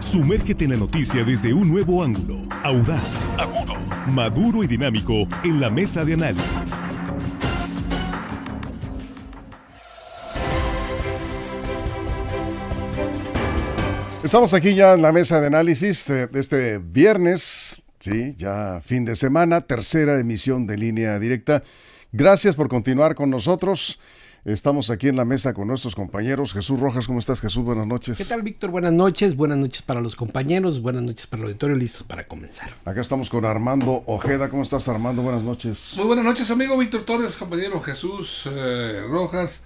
Sumérgete en la noticia desde un nuevo ángulo, audaz, agudo, maduro y dinámico en la mesa de análisis. Estamos aquí ya en la mesa de análisis de este viernes, sí, ya fin de semana, tercera emisión de línea directa. Gracias por continuar con nosotros. Estamos aquí en la mesa con nuestros compañeros. Jesús Rojas, ¿cómo estás Jesús? Buenas noches. ¿Qué tal Víctor? Buenas noches. Buenas noches para los compañeros. Buenas noches para el auditorio. Listos para comenzar. Acá estamos con Armando Ojeda. ¿Cómo estás Armando? Buenas noches. Muy buenas noches amigo Víctor Torres, compañero Jesús eh, Rojas.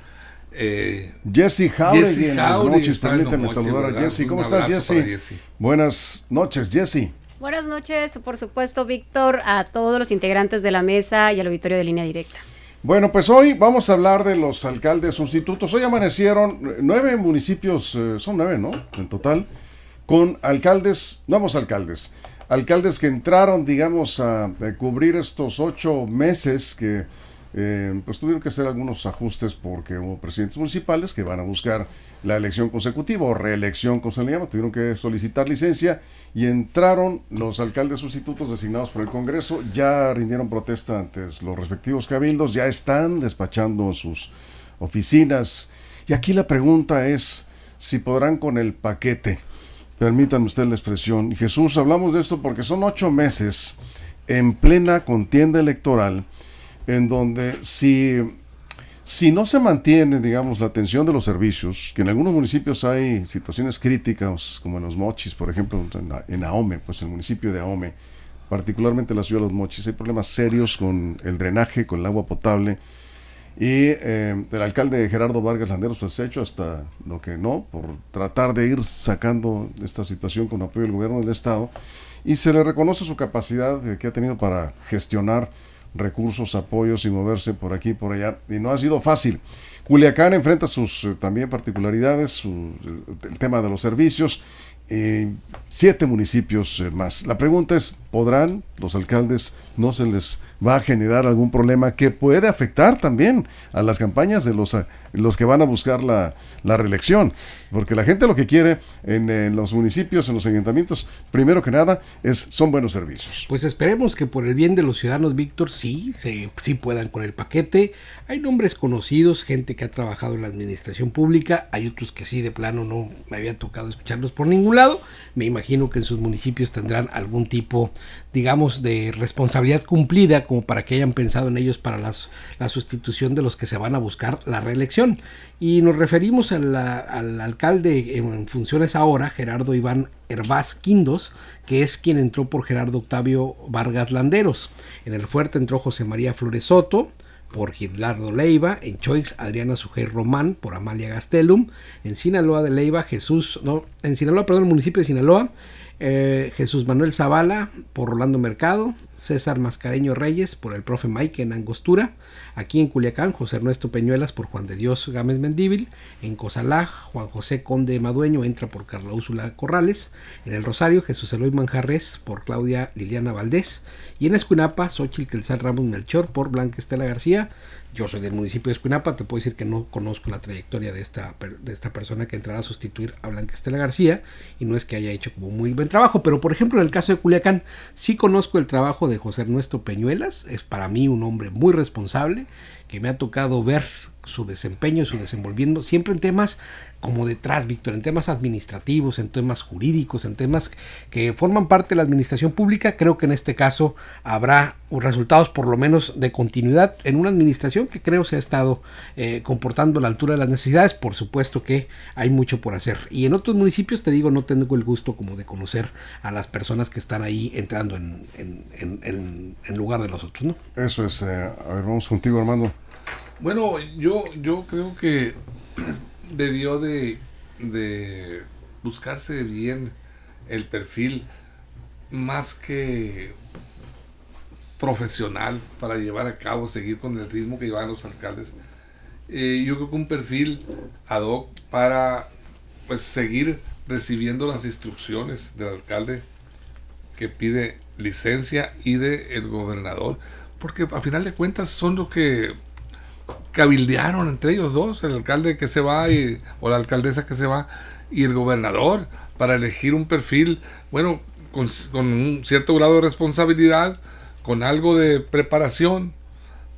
Eh, Jesse Jauregui buenas noches, permíteme saludar a Jesse. ¿Cómo estás, Jesse? Buenas noches, Jesse. Buenas noches, por supuesto, Víctor, a todos los integrantes de la mesa y al auditorio de línea directa. Bueno, pues hoy vamos a hablar de los alcaldes sustitutos. Hoy amanecieron nueve municipios, eh, son nueve, ¿no? En total, con alcaldes, nuevos alcaldes. Alcaldes que entraron, digamos, a cubrir estos ocho meses que eh, pues tuvieron que hacer algunos ajustes porque hubo presidentes municipales que van a buscar la elección consecutiva o reelección, como se le llama, tuvieron que solicitar licencia y entraron los alcaldes sustitutos designados por el Congreso, ya rindieron protesta ante los respectivos cabildos, ya están despachando sus oficinas. Y aquí la pregunta es si podrán con el paquete. Permítanme usted la expresión. Jesús, hablamos de esto porque son ocho meses en plena contienda electoral en donde si, si no se mantiene, digamos, la atención de los servicios, que en algunos municipios hay situaciones críticas, como en los Mochis, por ejemplo, en, Ahome, pues el municipio de Ahome, particularmente la ciudad de los Mochis, hay problemas serios con el drenaje, con el agua potable, y eh, el alcalde Gerardo Vargas Landeros pues, ha hecho hasta lo que no, por tratar de ir sacando esta situación con apoyo del gobierno del Estado, y se le reconoce su capacidad que ha tenido para gestionar recursos, apoyos y moverse por aquí y por allá. Y no ha sido fácil. Culiacán enfrenta sus eh, también particularidades, el tema de los servicios. Eh, siete municipios eh, más. La pregunta es, ¿podrán los alcaldes, no se les va a generar algún problema que puede afectar también a las campañas de los, los que van a buscar la, la reelección? Porque la gente lo que quiere en, los municipios, en los ayuntamientos, primero que nada, es son buenos servicios. Pues esperemos que por el bien de los ciudadanos, Víctor, sí, se, sí puedan con el paquete. Hay nombres conocidos, gente que ha trabajado en la administración pública, hay otros que sí, de plano no me había tocado escucharlos por ningún lado. Me imagino que en sus municipios tendrán algún tipo, digamos, de responsabilidad cumplida como para que hayan pensado en ellos para las, la sustitución de los que se van a buscar la reelección. Y nos referimos al alcalde en funciones ahora, Gerardo Iván Hervás Quindos, que es quien entró por Gerardo Octavio Vargas Landeros. En el fuerte entró José María Flores Soto, por Gilardo Leiva, en Choix Adriana Sujer Román por Amalia Gastelum, en Sinaloa de Leiva Jesús, no, en Sinaloa, perdón, el municipio de Sinaloa, eh, Jesús Manuel Zavala por Rolando Mercado, César Mascareño Reyes por el profe Mike en Angostura, aquí en Culiacán José Ernesto Peñuelas por Juan de Dios Gámez Mendíbil, en Cozalá Juan José Conde Madueño entra por Carla Úrsula Corrales, en el Rosario Jesús Eloy Manjarres por Claudia Liliana Valdés y en Escuinapa Xochitl Quetzal Ramos Melchor por Blanca Estela García, yo soy del municipio de Escuinapa, te puedo decir que no conozco la trayectoria de esta, de esta persona que entrará a sustituir a Blanca Estela García y no es que haya hecho como muy buen trabajo, pero por ejemplo en el caso de Culiacán sí conozco el trabajo de José Ernesto Peñuelas, es para mí un hombre muy responsable que me ha tocado ver su desempeño, su desenvolviendo, siempre en temas como detrás, Víctor, en temas administrativos, en temas jurídicos, en temas que forman parte de la administración pública. Creo que en este caso habrá resultados por lo menos de continuidad en una administración que creo se ha estado eh, comportando a la altura de las necesidades. Por supuesto que hay mucho por hacer. Y en otros municipios, te digo, no tengo el gusto como de conocer a las personas que están ahí entrando en, en, lugar de los otros, ¿no? Eso es. Eh, a ver, vamos contigo, Armando. Bueno, yo, yo creo que debió de, de buscarse bien el perfil más que profesional para llevar a cabo, seguir con el ritmo que llevan los alcaldes. Eh, yo creo que un perfil ad hoc para pues seguir recibiendo las instrucciones del alcalde que pide licencia y del el gobernador, porque a final de cuentas son los que cabildearon entre ellos dos, el alcalde que se va y, o la alcaldesa que se va, y el gobernador para elegir un perfil, bueno, con, un cierto grado de responsabilidad, con algo de preparación,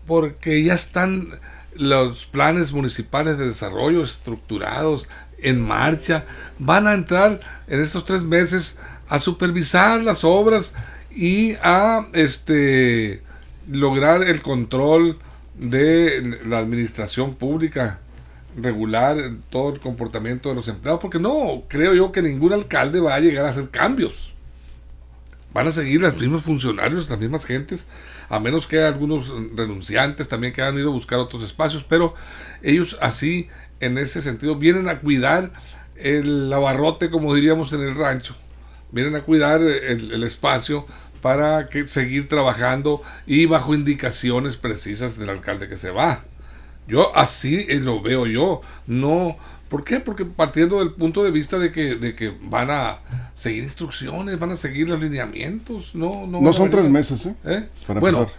porque ya están los planes municipales de desarrollo estructurados, en marcha, van a entrar en estos tres meses a supervisar las obras y a este lograr el control de la administración pública, regular todo el comportamiento de los empleados, porque no creo yo que ningún alcalde va a llegar a hacer cambios. Van a seguir los mismos funcionarios, las mismas gentes, a menos que algunos renunciantes también que han ido a buscar otros espacios, pero ellos así, en ese sentido, vienen a cuidar el abarrote, como diríamos en el rancho, vienen a cuidar el, espacio para que seguir trabajando y bajo indicaciones precisas del alcalde que se va. Yo así eh, lo veo yo, no ¿Por qué? Porque partiendo del punto de vista de que, de que van a seguir instrucciones, van a seguir los lineamientos, no No, no son tres meses, ¿eh? ¿Eh? bueno,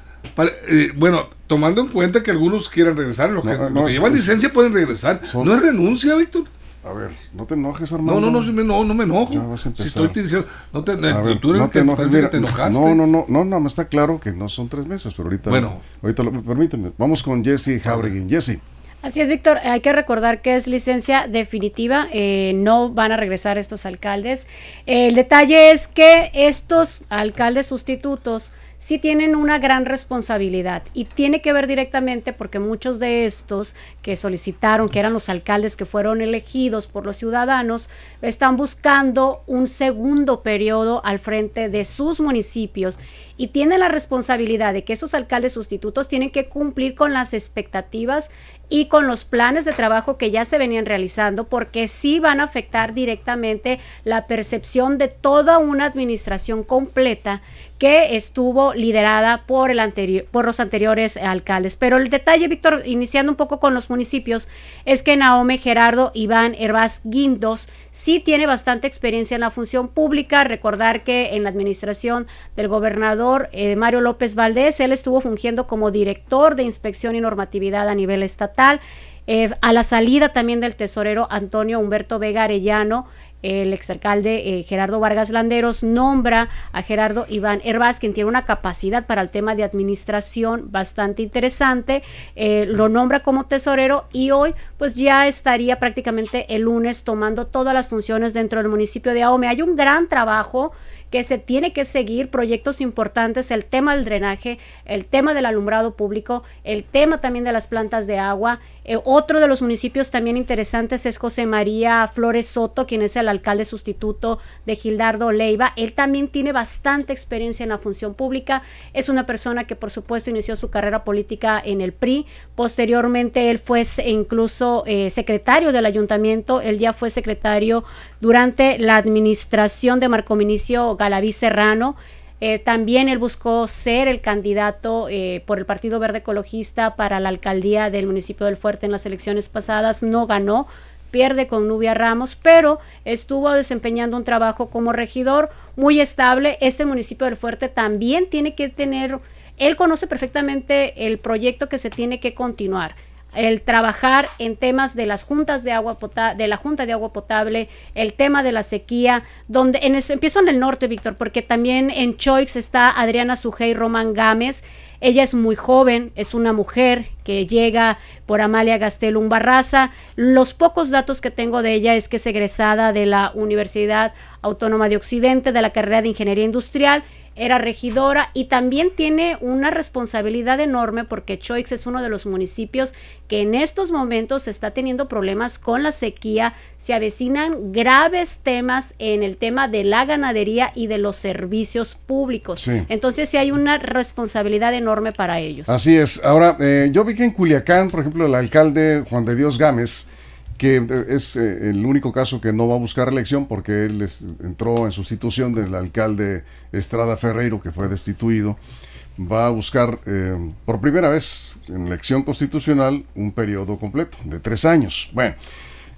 eh, bueno, tomando en cuenta que algunos quieran regresar, los que, llevan licencia pueden regresar. ¿No es renuncia, Víctor? A ver, no te enojes, Armando. No, no, no, no, no me enojo. si estoy diciendo, no te, ver, tú no te, enojes, te enojaste. No, no, no, no, no, me está claro que no son tres meses, pero ahorita, bueno, ahorita lo, permíteme. Vamos con Jesse Jauregui. Jesse. Así es, Víctor. Hay que recordar que es licencia definitiva. Eh, no van a regresar estos alcaldes. el detalle es que estos alcaldes sustitutos sí tienen una gran responsabilidad y tiene que ver directamente porque muchos de estos que solicitaron, que eran los alcaldes que fueron elegidos por los ciudadanos, están buscando un segundo periodo al frente de sus municipios y tienen la responsabilidad de que esos alcaldes sustitutos tienen que cumplir con las expectativas y con los planes de trabajo que ya se venían realizando porque sí van a afectar directamente la percepción de toda una administración completa que estuvo liderada por, el anterior, por los anteriores alcaldes. Pero el detalle, Víctor, iniciando un poco con los municipios, es que Naome Gerardo Iván Herbaz Guindos sí tiene bastante experiencia en la función pública. Recordar que en la administración del gobernador eh, Mario López Valdés, él estuvo fungiendo como director de inspección y normatividad a nivel estatal. Eh, a la salida también del tesorero Antonio Humberto Vega Arellano, el exalcalde eh, Gerardo Vargas Landeros nombra a Gerardo Iván Herbaz, quien tiene una capacidad para el tema de administración bastante interesante, eh, lo nombra como tesorero y hoy pues ya estaría prácticamente el lunes tomando todas las funciones dentro del municipio de Ahome. Hay un gran trabajo que se tiene que seguir proyectos importantes, el tema del drenaje, el tema del alumbrado público, el tema también de las plantas de agua. Eh, otro de los municipios también interesantes es José María Flores Soto, quien es el alcalde sustituto de Gildardo Leiva. Él también tiene bastante experiencia en la función pública. Es una persona que por supuesto inició su carrera política en el PRI. Posteriormente él fue incluso eh, secretario del ayuntamiento. Él ya fue secretario durante la administración de Marco Minicio Galaví Serrano. Eh, también él buscó ser el candidato eh, por el Partido Verde Ecologista para la alcaldía del municipio del Fuerte en las elecciones pasadas. No ganó, pierde con Nubia Ramos, pero estuvo desempeñando un trabajo como regidor muy estable. Este municipio del Fuerte también tiene que tener, él conoce perfectamente el proyecto que se tiene que continuar el trabajar en temas de las juntas de agua de la Junta de Agua Potable, el tema de la sequía, donde en empiezo en el norte, Víctor, porque también en Choix está Adriana Sujei Román Gámez. Ella es muy joven, es una mujer que llega por Amalia Gastelum Barraza. Los pocos datos que tengo de ella es que es egresada de la Universidad Autónoma de Occidente, de la carrera de Ingeniería Industrial era regidora y también tiene una responsabilidad enorme porque Choix es uno de los municipios que en estos momentos está teniendo problemas con la sequía, se avecinan graves temas en el tema de la ganadería y de los servicios públicos. Entonces sí hay una responsabilidad enorme para ellos. Así es. Ahora, eh, yo vi que en Culiacán, por ejemplo, el alcalde Juan de Dios Gámez, que eh, es eh, el único caso que no va a buscar reelección porque él entró en sustitución del alcalde Estrada Ferreiro, que fue destituido, va a buscar eh, por primera vez en elección constitucional un periodo completo de tres años. Bueno,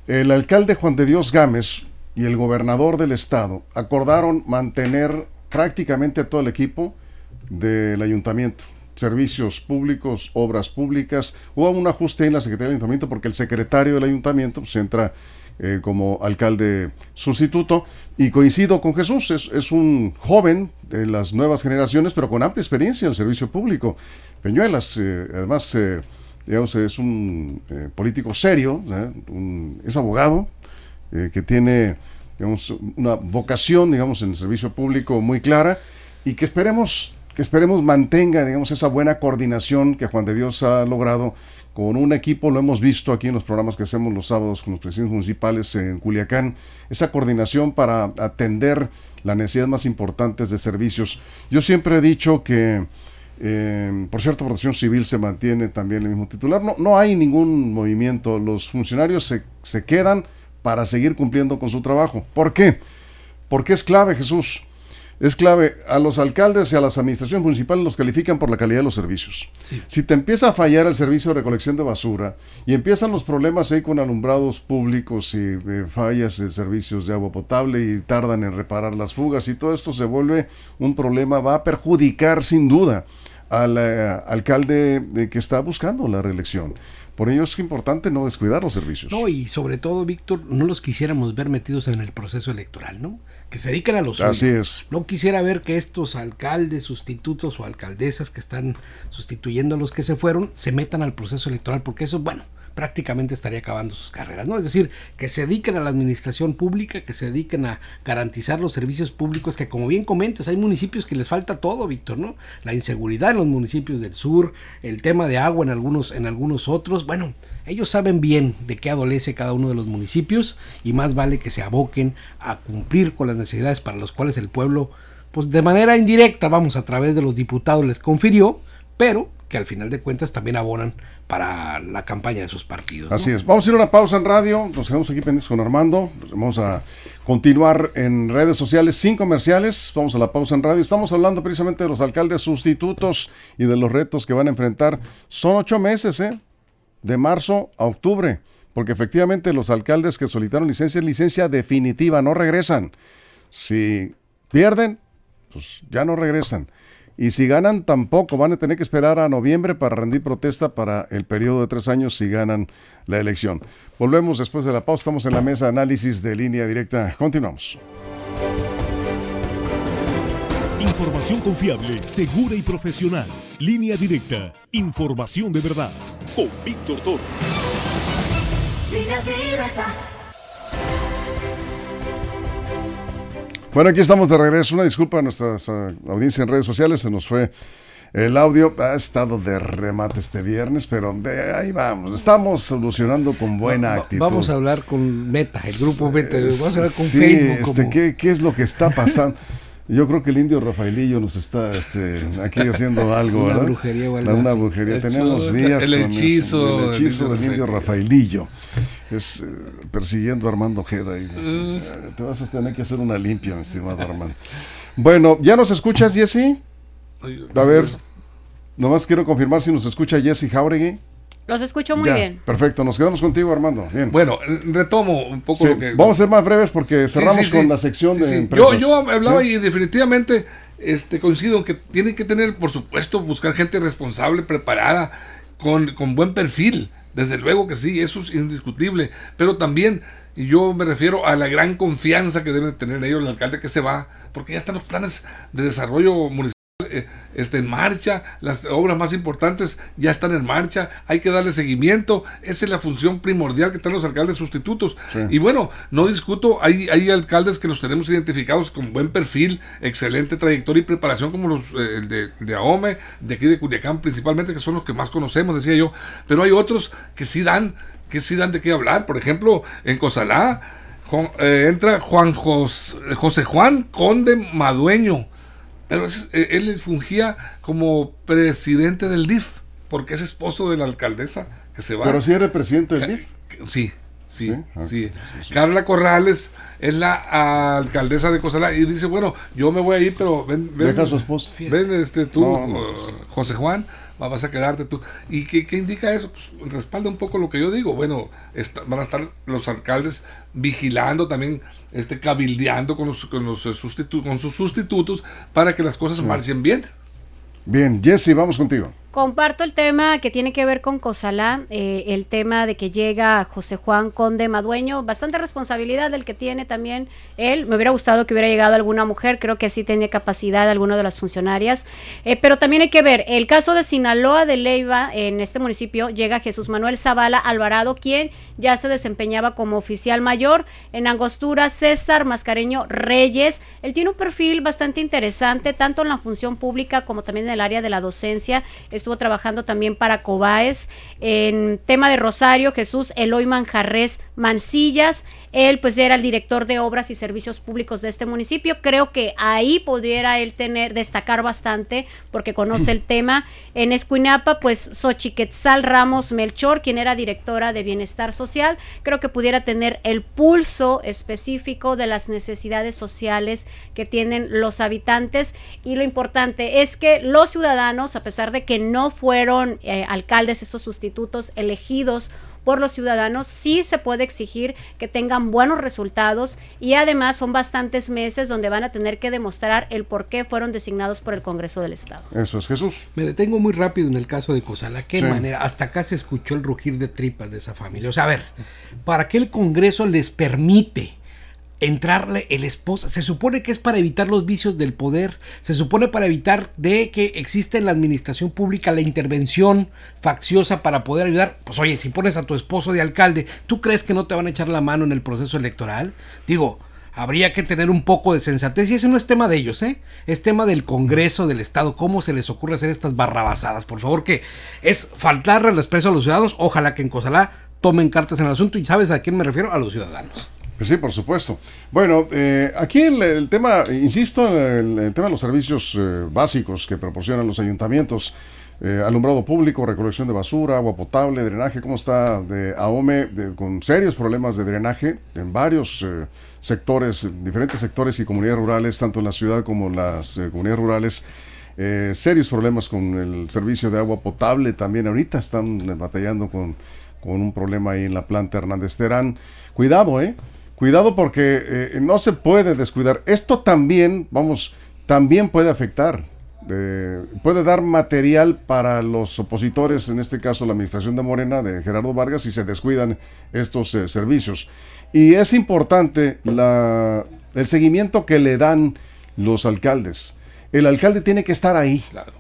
el alcalde Juan de Dios Gámez y el gobernador del estado acordaron mantener prácticamente a todo el equipo del ayuntamiento servicios públicos, obras públicas. Hubo un ajuste en la Secretaría del Ayuntamiento porque el secretario del Ayuntamiento pues, entra eh, como alcalde sustituto. Y coincido con Jesús, es, es, un joven de las nuevas generaciones, pero con amplia experiencia en el servicio público. Peñuelas, eh, además, eh, digamos, es un eh, político serio, un, es abogado, que tiene digamos, una vocación, digamos, en el servicio público muy clara y que esperemos, que esperemos mantenga, digamos, esa buena coordinación que Juan de Dios ha logrado con un equipo, lo hemos visto aquí en los programas que hacemos los sábados con los presidentes municipales en Culiacán, esa coordinación para atender las necesidades más importantes de servicios. Yo siempre he dicho que, eh, por cierto, Protección Civil se mantiene también el mismo titular. No, no hay ningún movimiento. Los funcionarios se, se quedan para seguir cumpliendo con su trabajo. ¿Por qué? Porque es clave, Jesús es clave. A los alcaldes y a las administraciones municipales los califican por la calidad de los servicios. Sí. Si te empieza a fallar el servicio de recolección de basura y empiezan los problemas ahí con alumbrados públicos y eh, fallas de servicios de agua potable y tardan en reparar las fugas y todo esto se vuelve un problema, va a perjudicar sin duda al eh, alcalde de que está buscando la reelección. Por ello es importante no descuidar los servicios. No, y sobre todo, Víctor, no los quisiéramos ver metidos en el proceso electoral, ¿no? Que se dediquen a los Así es. No quisiera ver que estos alcaldes, sustitutos o alcaldesas que están sustituyendo a los que se fueron, se metan al proceso electoral, porque eso, bueno, prácticamente estaría acabando sus carreras, ¿no? Es decir, que se dediquen a la administración pública, que se dediquen a garantizar los servicios públicos, que como bien comentas, hay municipios que les falta todo, Víctor, ¿no? La inseguridad en los municipios del sur, el tema de agua en algunos, en algunos otros, bueno, ellos saben bien de qué adolece cada uno de los municipios y más vale que se aboquen a cumplir con las necesidades para las cuales el pueblo, pues de manera indirecta, vamos, a través de los diputados les confirió, pero que al final de cuentas también abonan para la campaña de sus partidos. Así es. Vamos a ir a una pausa en radio. Nos quedamos aquí pendientes con Armando. Vamos a continuar en redes sociales sin comerciales. Vamos a la pausa en radio. Estamos hablando precisamente de los alcaldes sustitutos y de los retos que van a enfrentar. Son ocho meses, ¿eh? De marzo a octubre. Porque efectivamente los alcaldes que solicitaron licencia es licencia definitiva, no regresan. Si pierden, pues ya no regresan. Y si ganan, tampoco. Van a tener que esperar a noviembre para rendir protesta para el periodo de tres años si ganan la elección. Volvemos después de la pausa. Estamos en la mesa de análisis de línea directa. Continuamos. Información confiable, segura y profesional. Línea directa. Información de verdad. Con Víctor Toro. Línea directa. Bueno, aquí estamos de regreso. Una disculpa a nuestra audiencia en redes sociales. Se nos fue el audio. Ha estado de remate este viernes, pero de ahí vamos. Estamos solucionando con buena actitud. Vamos a hablar con Meta, el grupo Meta. Vamos a hablar con sí, Facebook. Este, como... ¿qué, ¿Qué es lo que está pasando? Yo creo que el indio Rafaelillo nos está este, aquí haciendo algo, una ¿verdad? Brujería o algo una así. brujería. El Tenemos días el con eso. hechizo el hechizo del del indio Rafaelillo. Es eh, persiguiendo a Armando Ojeda. y dices, Te vas a tener que hacer una limpia, mi estimado Armando. Bueno, ¿ya nos escuchas, Jesse? A ver, nomás quiero confirmar si nos escucha Jesse Jauregui. Los escucho muy Ya, bien. Perfecto, nos quedamos contigo, Armando. Bien. Bueno, retomo un poco Sí, lo que... Vamos a ser más breves porque cerramos sí, sí. con la sección Sí, de sí. empresas. Yo, yo hablaba Sí. y definitivamente este, coincido en que tienen que tener, por supuesto, buscar gente responsable, preparada, con, con buen perfil. Desde luego que sí, eso es indiscutible. Pero también yo me refiero a la gran confianza que deben tener ellos, el alcalde que se va, porque ya están los planes de desarrollo municipal este, en marcha, las obras más importantes ya están en marcha, hay que darle seguimiento, esa es la función primordial que tienen los alcaldes sustitutos. Sí. Y bueno, no discuto, hay, hay alcaldes que los tenemos identificados con buen perfil, excelente trayectoria y preparación, como los eh, el de, de AOME, de aquí de Culiacán principalmente, que son los que más conocemos, decía yo, pero hay otros que sí dan, que sí dan de qué hablar, por ejemplo, en Cosalá. Juan- eh, entra Juan Jos- José Juan Conde Madueño, pero es- eh, él fungía como presidente del DIF, porque es esposo de la alcaldesa que se va. Pero si eres presidente del DIF. Sí, sí, Sí, ah, sí. Carla Corrales es la ah, alcaldesa de Cosalá y dice, bueno, yo me voy a ir, pero ven, ven, Deja a su esposo. ven este, tú, No, no, José Juan, vas a quedarte tú. ¿Y qué, qué indica eso? Pues respalda un poco lo que yo digo. Bueno, está- van a estar los alcaldes vigilando también, este, cabildeando con, los, con, los eh, sustitu- con sus sustitutos para que las cosas marchen bien. Bien, Jesse, vamos contigo. Comparto el tema que tiene que ver con Cosalá, eh, el tema de que llega José Juan Conde Madueño, bastante responsabilidad del que tiene también él. Me hubiera gustado que hubiera llegado alguna mujer, creo que sí tenía capacidad alguna de las funcionarias, eh, pero también hay que ver, el caso de Sinaloa de Leiva, en este municipio, llega Jesús Manuel Zavala Alvarado, quien ya se desempeñaba como oficial mayor en Angostura, César Mascareño Reyes. Él tiene un perfil bastante interesante, tanto en la función pública como también en el área de la docencia estuvo trabajando también para Cobaes. En tema de Rosario, Jesús Eloy Manjarres Mancillas. Él pues era el director de obras y servicios públicos de este municipio. Creo que ahí podría él tener, destacar bastante porque conoce el tema. En Escuinapa, pues Xochiquetzal Ramos Melchor, quien era directora de Bienestar Social, creo que pudiera tener el pulso específico de las necesidades sociales que tienen los habitantes. Y lo importante es que los ciudadanos, a pesar de que no fueron eh, alcaldes, estos sustitutos elegidos por los ciudadanos, sí se puede exigir que tengan buenos resultados y además son bastantes meses donde van a tener que demostrar el por qué fueron designados por el Congreso del Estado. Eso es Jesús. Me detengo muy rápido en el caso de Cosala. ¿Qué manera? Hasta acá se escuchó el rugir de tripas de esa familia. O sea, a ver, ¿para qué el Congreso les permite? Entrarle el esposo. Se supone que es para evitar los vicios del poder, se supone para evitar de que existe en la administración pública la intervención facciosa para poder ayudar. Pues oye, si pones a tu esposo de alcalde, ¿tú crees que no te van a echar la mano en el proceso electoral? Digo, habría que tener un poco de sensatez y ese no es tema de ellos, ¿eh? Es tema del Congreso, del Estado, cómo se les ocurre hacer estas barrabasadas, por favor, que es faltarle el respeto a los ciudadanos, ojalá que en Cosalá tomen cartas en el asunto y sabes a quién me refiero, a los ciudadanos. Pues sí, por supuesto. Bueno, eh, aquí el, tema, insisto, el, el, tema de los servicios eh, básicos que proporcionan los ayuntamientos, eh, alumbrado público, recolección de basura, agua potable, drenaje, ¿cómo está de AOME? con serios problemas de drenaje en varios sectores, diferentes sectores y comunidades rurales, tanto en la ciudad como en las comunidades rurales. serios problemas con el servicio de agua potable también ahorita están batallando con, con un problema ahí en la planta Hernández Terán. Cuidado, ¿eh? Cuidado porque eh, no se puede descuidar. Esto también, vamos, también puede afectar. Eh, puede dar material para los opositores, en este caso la administración de Morena, de Gerardo Vargas, si se descuidan estos eh, servicios. Y es importante la, el seguimiento que le dan los alcaldes. El alcalde tiene que estar ahí. Claro.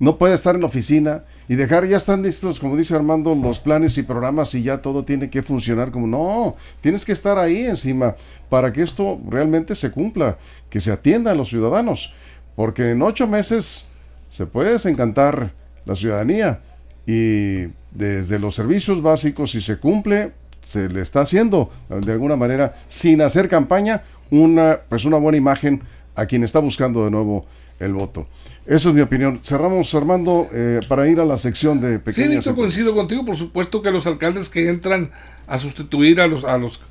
No puede estar en la oficina y dejar, ya están listos, como dice Armando, los planes y programas y ya todo tiene que funcionar como no, tienes que estar ahí encima para que esto realmente se cumpla, que se atienda a los ciudadanos, porque en ocho meses se puede desencantar la ciudadanía y desde los servicios básicos, si se cumple, se le está haciendo de alguna manera, sin hacer campaña, una, pues una buena imagen a quien está buscando de nuevo el voto. Esa es mi opinión. Cerramos, Armando, eh, para ir a la sección de pequeñas. Sí, coincido contigo. Por supuesto que los alcaldes que entran a sustituir a los, a los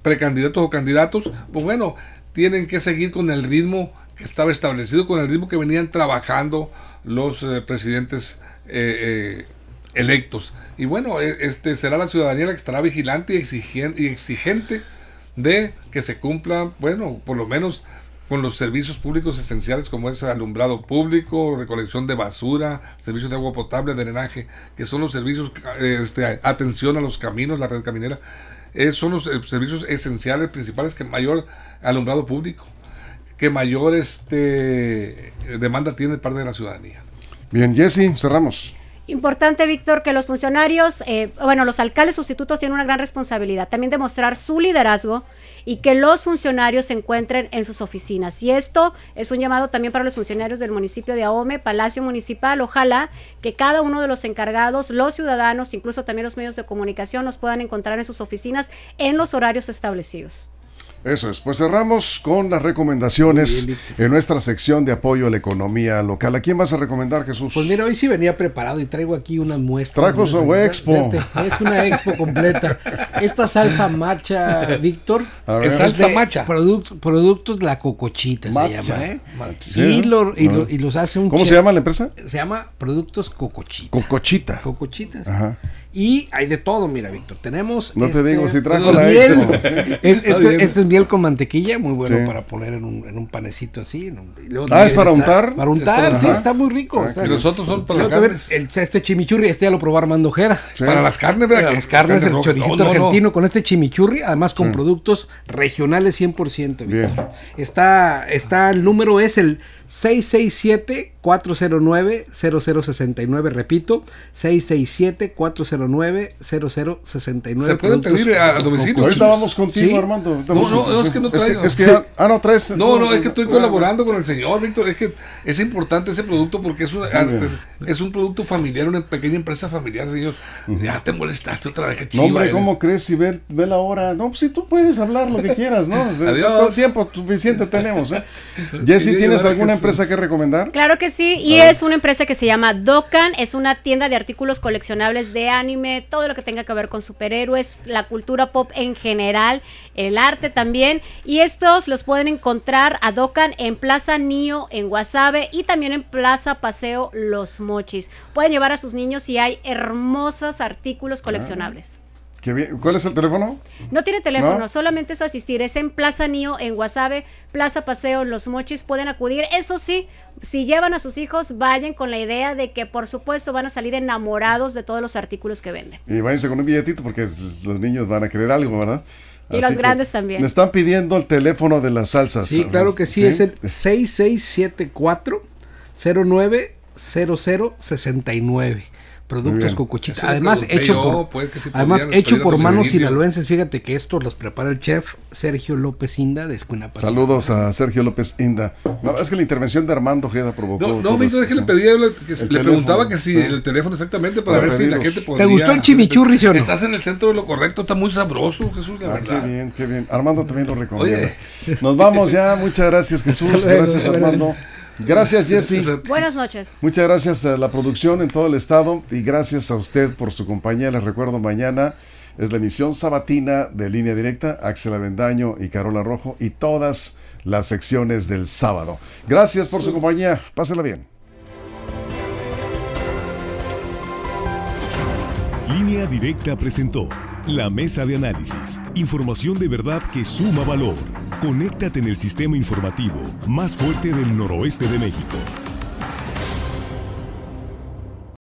precandidatos o candidatos, pues bueno, tienen que seguir con el ritmo que estaba establecido, con el ritmo que venían trabajando los eh, presidentes eh, electos. Y bueno, e, este será la ciudadanía la que estará vigilante y exigente, y exigente de que se cumpla, bueno, por lo menos con los servicios públicos esenciales como es alumbrado público, recolección de basura, servicios de agua potable, drenaje, que son los servicios, este, atención a los caminos, la red caminera, eh, son los eh, servicios esenciales principales que mayor alumbrado público, que mayor este, demanda tiene parte de la ciudadanía. Bien, Jesse, cerramos. Importante, Víctor, que los funcionarios, eh, bueno, los alcaldes sustitutos tienen una gran responsabilidad. También demostrar su liderazgo y que los funcionarios se encuentren en sus oficinas. Y esto es un llamado también para los funcionarios del municipio de Ahome, Palacio Municipal. Ojalá que cada uno de los encargados, los ciudadanos, incluso también los medios de comunicación, los puedan encontrar en sus oficinas en los horarios establecidos. Eso es, pues cerramos con las recomendaciones en nuestra sección de apoyo a la economía local. ¿A quién vas a recomendar, Jesús? Pues mira, hoy sí venía preparado y traigo aquí una muestra. Trajo su expo. es una expo completa. Esta salsa macha, Víctor. Es salsa macha. productos La Cocochita se llama, ¿eh? Sí, y, y, los hace un ¿Cómo se llama la empresa? Se llama Productos Cocochita. Cocochita. Cocochitas. Ajá. Y hay de todo, mira, Víctor. Tenemos. No te este, digo, si trajo la miel. Es- este, este es miel con mantequilla, muy bueno Sí. para poner en un, en un panecito así. en un- y luego Ah, ¿es para está- untar? Para untar, sí, está muy rico. Ah, está Y los otros son para las el- este chimichurri, este ya lo probó Armando Ojeda. Sí. Para las carnes, ¿verdad? Para las carnes, carne el choricito No, no, no. argentino con este chimichurri, además con productos regionales 100%. Bien. Víctor. Está, está, el número es el 667-409-0069, repito, 667-409-0069. Se pueden pedir a- a domicilio. Ahorita vamos contigo, Sí. Armando. ahorita No, no, es que no traigo. Es que, ya- ah, no traes. No, no, es que estoy colaborando con el señor, Víctor. Es que es importante ese producto porque es, una- es, es un producto familiar, una pequeña empresa familiar, señor. Ya te molestaste otra vez, que No, hombre, eres. ¿cómo crees? Si ve, ve la hora. No, pues si tú puedes hablar lo que quieras, ¿no? O sea, Adiós. Todo el tiempo suficiente tenemos, ¿eh? Jessy, ¿tienes alguna empresa que recomendar? Claro que sí, y es una empresa que se llama Docan, es una tienda de artículos coleccionables de anime, todo lo que tenga que ver con superhéroes, la cultura pop en general, el arte también, y estos los pueden encontrar a Docan en Plaza Nio en Guasave y también en Plaza Paseo Los Mochis. Pueden llevar a sus niños y hay hermosos artículos coleccionables. ¿Cuál es el teléfono? No tiene teléfono, ¿No? solamente es asistir. Es en Plaza Nio, en Guasave, Plaza Paseo, Los Mochis. Pueden acudir. Eso sí, si llevan a sus hijos, vayan con la idea de que, por supuesto, van a salir enamorados de todos los artículos que venden. Y váyanse con un billetito porque los niños van a querer algo, ¿verdad? Y los grandes también. Me están pidiendo el teléfono de las salsas. Sí, claro que sí, es el 6674 090069. Productos le Además, hecho yo, por, además podían hecho por manos sinaloenses. Fíjate que esto los prepara el chef Sergio López Inda de Escuinapa. Saludos a Sergio López Inda. No, es que la intervención de Armando Ojeda provocó. No, no, Víctor, es esto, que le pedía, le, que El le preguntaba que si sí. el teléfono exactamente para, Para ver si la gente ¿Te podría. gustó el chimichurri, sí o no? Estás en el centro de lo correcto, está muy sabroso, Jesús, la Ah, qué verdad. bien, qué bien. Armando también lo recomienda. Oye. Nos vamos ya. Muchas gracias, Jesús. Luego, Gracias. Armando. Gracias, sea, Buenas noches. Muchas gracias a la producción en todo el estado y gracias a usted por su compañía. Les recuerdo, mañana es la emisión sabatina de Línea Directa, Axel Avendaño y Carola Rojo y todas las secciones del sábado. Gracias por su compañía. Pásela bien. Línea Directa presentó la mesa de análisis. Información de verdad que suma valor. Conéctate en el sistema informativo más fuerte del noroeste de México.